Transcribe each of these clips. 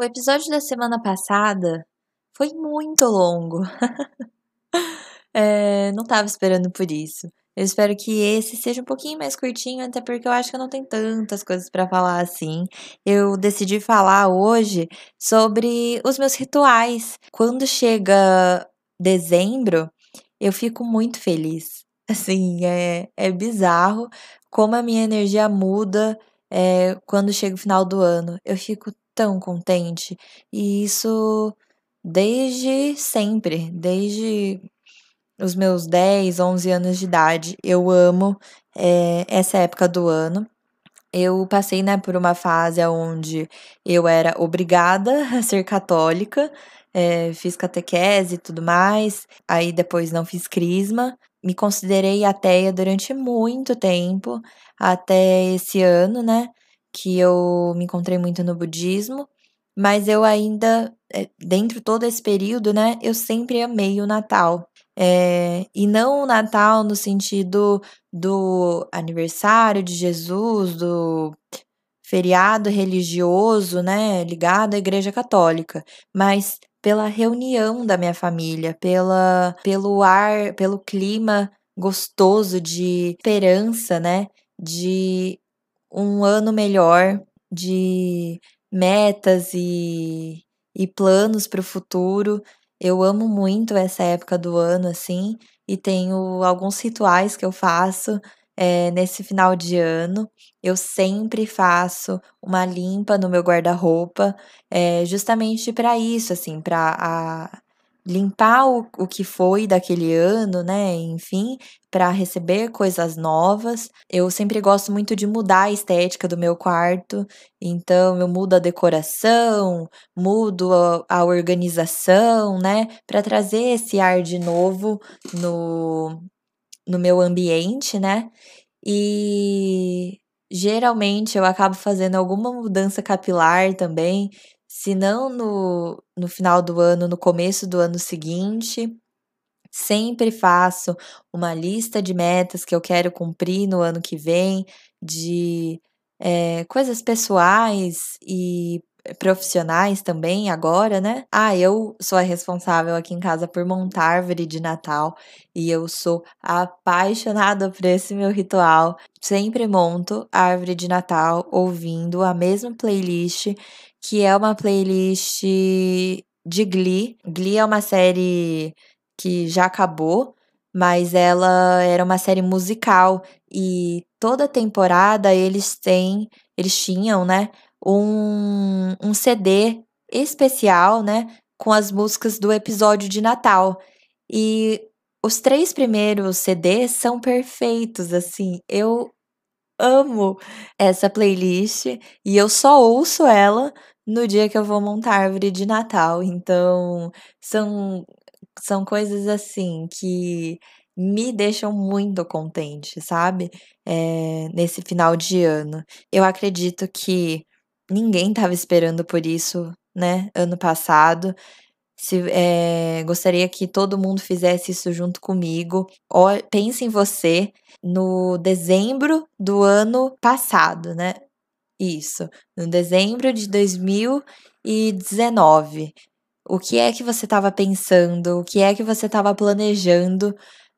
O episódio da semana passada foi muito longo. é, não tava esperando por isso. Eu espero que esse seja um pouquinho mais curtinho, até porque eu acho que eu não tenho tantas coisas para falar assim. Eu decidi falar hoje sobre os meus rituais. Quando chega dezembro, eu fico muito feliz. Assim, é, é bizarro como a minha energia muda é, quando chega o final do ano. Eu fico tão contente. E isso desde sempre, desde os meus 10, 11 anos de idade. Eu amo é, essa época do ano. Eu passei, né, por uma fase onde eu era obrigada a ser católica, é, fiz catequese e tudo mais, aí depois não fiz crisma, me considerei ateia durante muito tempo, até esse ano, né, que eu me encontrei muito no budismo, mas eu ainda, eh, dentro todo esse período, né, eu sempre amei o Natal. É, e não o Natal no sentido do aniversário de Jesus, do feriado religioso, né, ligado à Igreja Católica, mas pela reunião da minha família, pela, pelo ar, pelo clima gostoso de esperança, né, de um ano melhor, de metas e, e planos para o futuro. Eu amo muito essa época do ano, assim, e tenho alguns rituais que eu faço é, nesse final de ano. Eu sempre faço uma limpa no meu guarda-roupa, é, justamente para isso, assim, para limpar o, o que foi daquele ano, né? Enfim, para receber coisas novas. Eu sempre gosto muito de mudar a estética do meu quarto, então eu mudo a decoração, mudo a, a organização, né? Para trazer esse ar de novo no, no meu ambiente, né? E geralmente eu acabo fazendo alguma mudança capilar também, se não no, no final do ano, no começo do ano seguinte. Sempre faço uma lista de metas que eu quero cumprir no ano que vem, de é, coisas pessoais e profissionais também agora, né? Ah, eu sou a responsável aqui em casa por montar árvore de Natal e eu sou apaixonada por esse meu ritual. Sempre monto árvore de Natal ouvindo a mesma playlist, que é uma playlist de Glee. Glee é uma série que já acabou, mas ela era uma série musical e toda temporada eles têm, eles tinham, né, um, um CD especial, né, com as músicas do episódio de Natal. E os três primeiros CDs são perfeitos, assim. Eu amo essa playlist e eu só ouço ela no dia que eu vou montar a árvore de Natal. Então, são são coisas assim que me deixam muito contente, sabe? É, nesse final de ano. Eu acredito que ninguém estava esperando por isso, né? Ano passado. Se, é, gostaria que todo mundo fizesse isso junto comigo. pense em você no dezembro do ano passado, né? Isso, no dezembro de 2019. O que é que você estava pensando? O que é que você estava planejando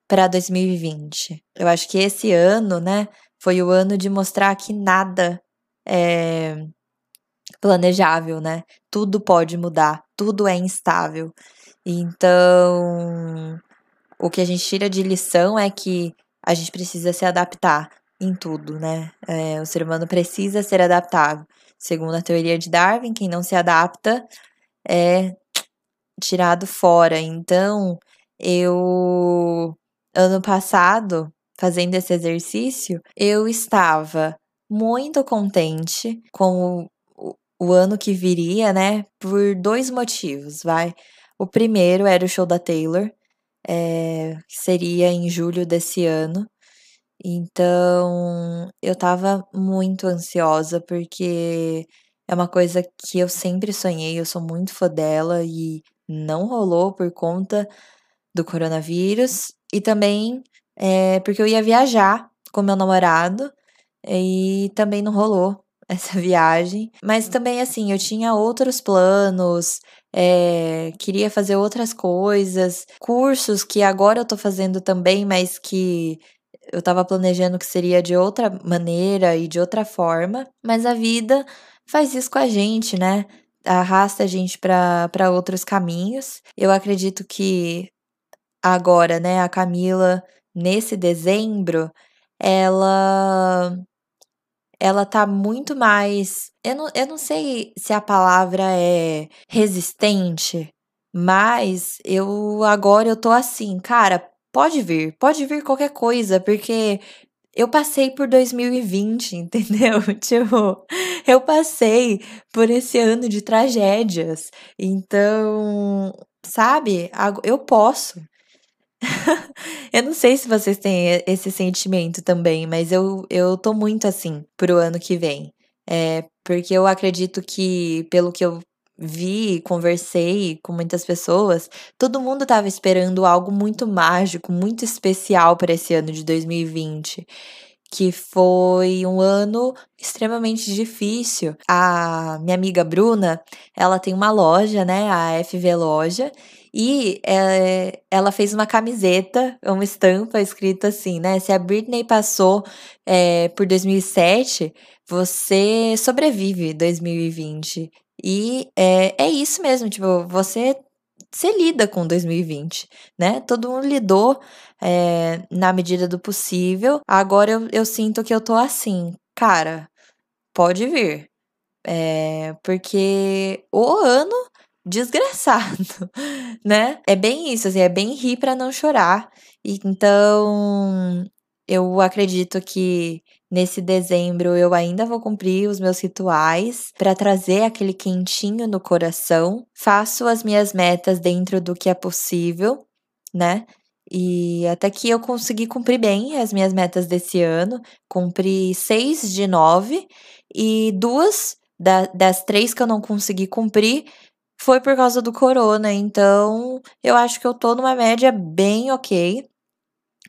para 2020? Eu acho que esse ano, né, foi o ano de mostrar que nada é planejável, né? Tudo pode mudar, tudo é instável. Então, o que a gente tira de lição é que a gente precisa se adaptar em tudo, né? É, o ser humano precisa ser adaptável. Segundo a teoria de Darwin, quem não se adapta é tirado fora. Então, eu ano passado, fazendo esse exercício, eu estava muito contente com o ano que viria, né? Por dois motivos, vai. O primeiro era o show da Taylor, é, seria em julho desse ano. Então, eu tava muito ansiosa, porque é uma coisa que eu sempre sonhei, eu sou muito fã dela e não rolou por conta do coronavírus. E também é, porque eu ia viajar com meu namorado e também não rolou essa viagem. Mas também, assim, eu tinha outros planos, é, queria fazer outras coisas, cursos que agora eu tô fazendo também, mas que eu tava planejando que seria de outra maneira e de outra forma. Mas a vida faz isso com a gente, né? Arrasta a gente para outros caminhos. Eu acredito que agora, né, a Camila, nesse dezembro, ela ela tá muito mais. Eu não, eu não sei se a palavra é resistente, mas eu agora eu tô assim, cara, pode vir, pode vir qualquer coisa, porque eu passei por 2020, entendeu? Tipo, eu passei por esse ano de tragédias. Então, sabe, eu posso. eu não sei se vocês têm esse sentimento também, mas eu, eu tô muito assim pro ano que vem. É, porque eu acredito que, pelo que eu vi, conversei com muitas pessoas, todo mundo estava esperando algo muito mágico, muito especial para esse ano de 2020 que foi um ano extremamente difícil. A minha amiga Bruna, ela tem uma loja, né, a FV Loja, e é, ela fez uma camiseta, uma estampa escrita assim, né? Se a Britney passou é, por 2007, você sobrevive 2020. E é, é isso mesmo, tipo, você você lida com 2020, né? Todo mundo lidou é, na medida do possível. Agora eu, eu sinto que eu tô assim, cara, pode vir. É, porque o ano desgraçado, né? É bem isso, assim, é bem rir para não chorar. Então, eu acredito que nesse dezembro eu ainda vou cumprir os meus rituais para trazer aquele quentinho no coração. Faço as minhas metas dentro do que é possível, né? E até que eu consegui cumprir bem as minhas metas desse ano. Cumpri seis de nove e duas da, das três que eu não consegui cumprir foi por causa do corona, então eu acho que eu tô numa média bem ok.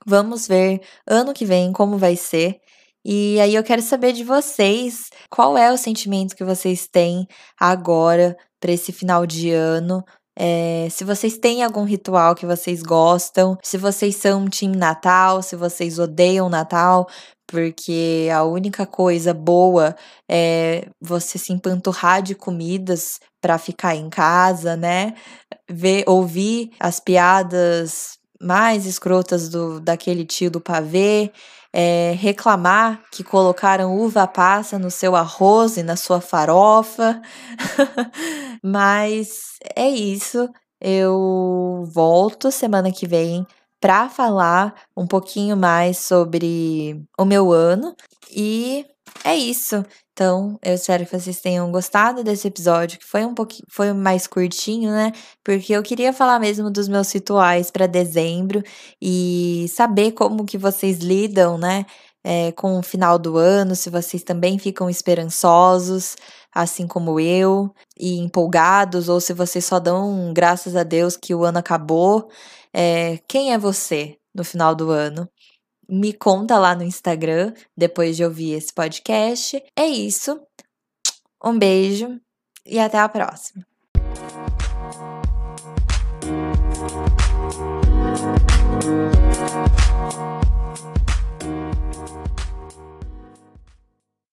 Vamos ver ano que vem como vai ser. E aí eu quero saber de vocês, qual é o sentimento que vocês têm agora para esse final de ano? É, se vocês têm algum ritual que vocês gostam, se vocês são time Natal, se vocês odeiam Natal, porque a única coisa boa é você se empanturrar de comidas para ficar em casa, né? Ver, ouvir as piadas mais escrotas do daquele tio do pavê, é, reclamar que colocaram uva passa no seu arroz e na sua farofa. Mas é isso. Eu volto semana que vem para falar um pouquinho mais sobre o meu ano. E é isso. Então, eu espero que vocês tenham gostado desse episódio, que foi um pouquinho, foi mais curtinho, né? Porque eu queria falar mesmo dos meus rituais para dezembro e saber como que vocês lidam, né? É, com o final do ano, se vocês também ficam esperançosos, assim como eu, e empolgados, ou se vocês só dão graças a Deus que o ano acabou. É, quem é você no final do ano? Me conta lá no Instagram, depois de ouvir esse podcast. É isso. Um beijo e até a próxima.